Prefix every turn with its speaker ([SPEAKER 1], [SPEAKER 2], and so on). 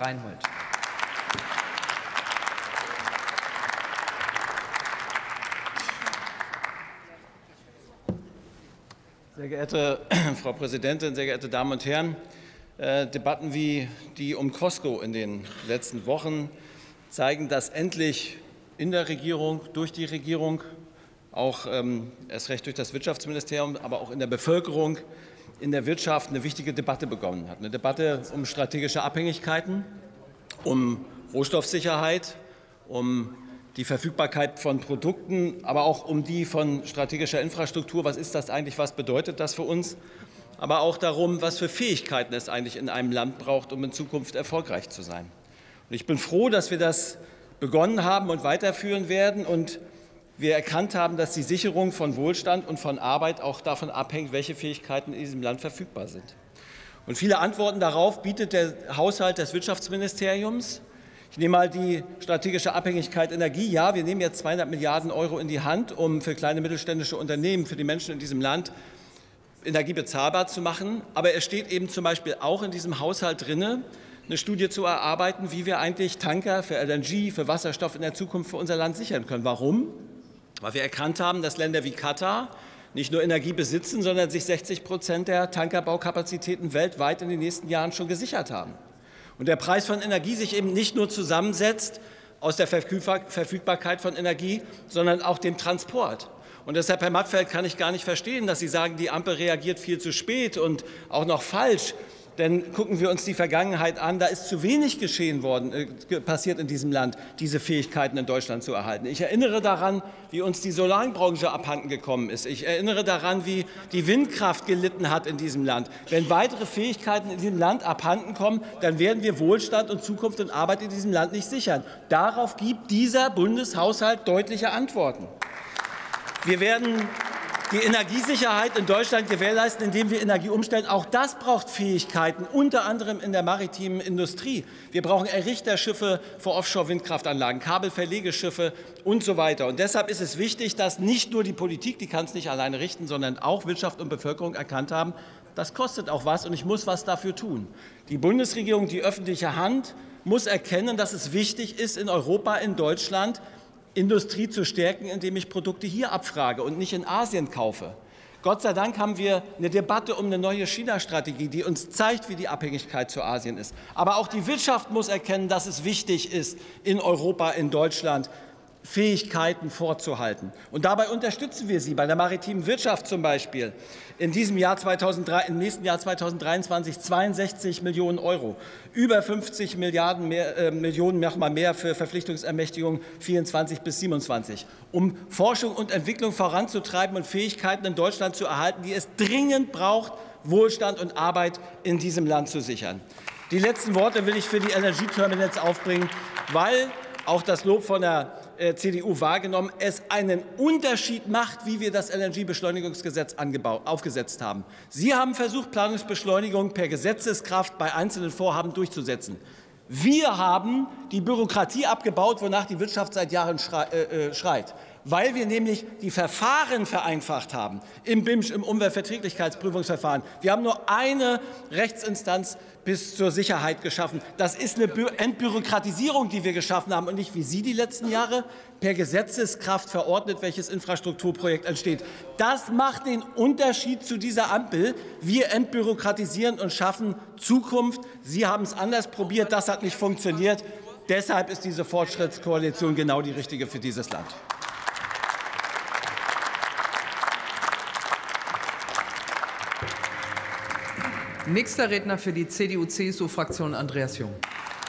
[SPEAKER 1] Reinhold.
[SPEAKER 2] Sehr geehrte Frau Präsidentin, sehr geehrte Damen und Herren! Äh, Debatten wie die um Costco in den letzten Wochen zeigen, dass endlich in der Regierung, durch die Regierung, auch ähm, erst recht durch das Wirtschaftsministerium, aber auch in der Bevölkerung, in der Wirtschaft eine wichtige Debatte begonnen hat. Eine Debatte um strategische Abhängigkeiten, um Rohstoffsicherheit, um die Verfügbarkeit von Produkten, aber auch um die von strategischer Infrastruktur. Was ist das eigentlich? Was bedeutet das für uns? Aber auch darum, was für Fähigkeiten es eigentlich in einem Land braucht, um in Zukunft erfolgreich zu sein. Und ich bin froh, dass wir das begonnen haben und weiterführen werden und wir erkannt haben, dass die Sicherung von Wohlstand und von Arbeit auch davon abhängt, welche Fähigkeiten in diesem Land verfügbar sind. Und viele Antworten darauf bietet der Haushalt des Wirtschaftsministeriums. Ich nehme mal die strategische Abhängigkeit Energie. Ja, wir nehmen jetzt 200 Milliarden Euro in die Hand, um für kleine mittelständische Unternehmen, für die Menschen in diesem Land Energie bezahlbar zu machen. Aber es steht eben zum Beispiel auch in diesem Haushalt drin, eine Studie zu erarbeiten, wie wir eigentlich Tanker für LNG, für Wasserstoff in der Zukunft für unser Land sichern können. Warum? Weil wir erkannt haben, dass Länder wie Katar nicht nur Energie besitzen, sondern sich 60 Prozent der Tankerbaukapazitäten weltweit in den nächsten Jahren schon gesichert haben. Und der Preis von Energie sich eben nicht nur zusammensetzt aus der Verfügbarkeit von Energie, sondern auch dem Transport. Und deshalb, Herr Mattfeld, kann ich gar nicht verstehen, dass Sie sagen, die Ampel reagiert viel zu spät und auch noch falsch. Denn gucken wir uns die Vergangenheit an, da ist zu wenig geschehen worden, äh, passiert in diesem Land, diese Fähigkeiten in Deutschland zu erhalten. Ich erinnere daran, wie uns die Solarenbranche abhanden gekommen ist. Ich erinnere daran, wie die Windkraft gelitten hat in diesem Land. Wenn weitere Fähigkeiten in diesem Land abhanden kommen, dann werden wir Wohlstand und Zukunft und Arbeit in diesem Land nicht sichern. Darauf gibt dieser Bundeshaushalt deutliche Antworten. Wir werden die Energiesicherheit in Deutschland gewährleisten, indem wir Energie umstellen. Auch das braucht Fähigkeiten, unter anderem in der maritimen Industrie. Wir brauchen Errichterschiffe für Offshore-Windkraftanlagen, Kabelverlegeschiffe und so weiter. Und deshalb ist es wichtig, dass nicht nur die Politik, die kann es nicht alleine richten, sondern auch Wirtschaft und Bevölkerung erkannt haben, das kostet auch was und ich muss was dafür tun. Die Bundesregierung, die öffentliche Hand muss erkennen, dass es wichtig ist, in Europa, in Deutschland Industrie zu stärken, indem ich Produkte hier abfrage und nicht in Asien kaufe. Gott sei Dank haben wir eine Debatte um eine neue China-Strategie, die uns zeigt, wie die Abhängigkeit zu Asien ist. Aber auch die Wirtschaft muss erkennen, dass es wichtig ist, in Europa, in Deutschland Fähigkeiten vorzuhalten. Und dabei unterstützen wir sie bei der maritimen Wirtschaft zum Beispiel. In diesem Jahr 2003, im nächsten Jahr 2023 62 Millionen Euro, über 50 Milliarden mehr, äh, Millionen nochmal mehr für Verpflichtungsermächtigungen 24 bis 27, um Forschung und Entwicklung voranzutreiben und Fähigkeiten in Deutschland zu erhalten, die es dringend braucht, Wohlstand und Arbeit in diesem Land zu sichern. Die letzten Worte will ich für die Energieterminals aufbringen, weil auch das Lob von der äh, CDU wahrgenommen, es einen Unterschied macht, wie wir das LNG-Beschleunigungsgesetz aufgesetzt haben. Sie haben versucht, Planungsbeschleunigung per Gesetzeskraft bei einzelnen Vorhaben durchzusetzen. Wir haben die Bürokratie abgebaut, wonach die Wirtschaft seit Jahren äh, äh, schreit weil wir nämlich die Verfahren vereinfacht haben im BIMSCH, im Umweltverträglichkeitsprüfungsverfahren. Wir haben nur eine Rechtsinstanz bis zur Sicherheit geschaffen. Das ist eine Entbürokratisierung, die wir geschaffen haben und nicht wie Sie die letzten Jahre per Gesetzeskraft verordnet, welches Infrastrukturprojekt entsteht. Das macht den Unterschied zu dieser Ampel. Wir entbürokratisieren und schaffen Zukunft. Sie haben es anders probiert, das hat nicht funktioniert. Deshalb ist diese Fortschrittskoalition genau die richtige für dieses Land.
[SPEAKER 1] Nächster Redner für die CDU-CSU-Fraktion Andreas Jung.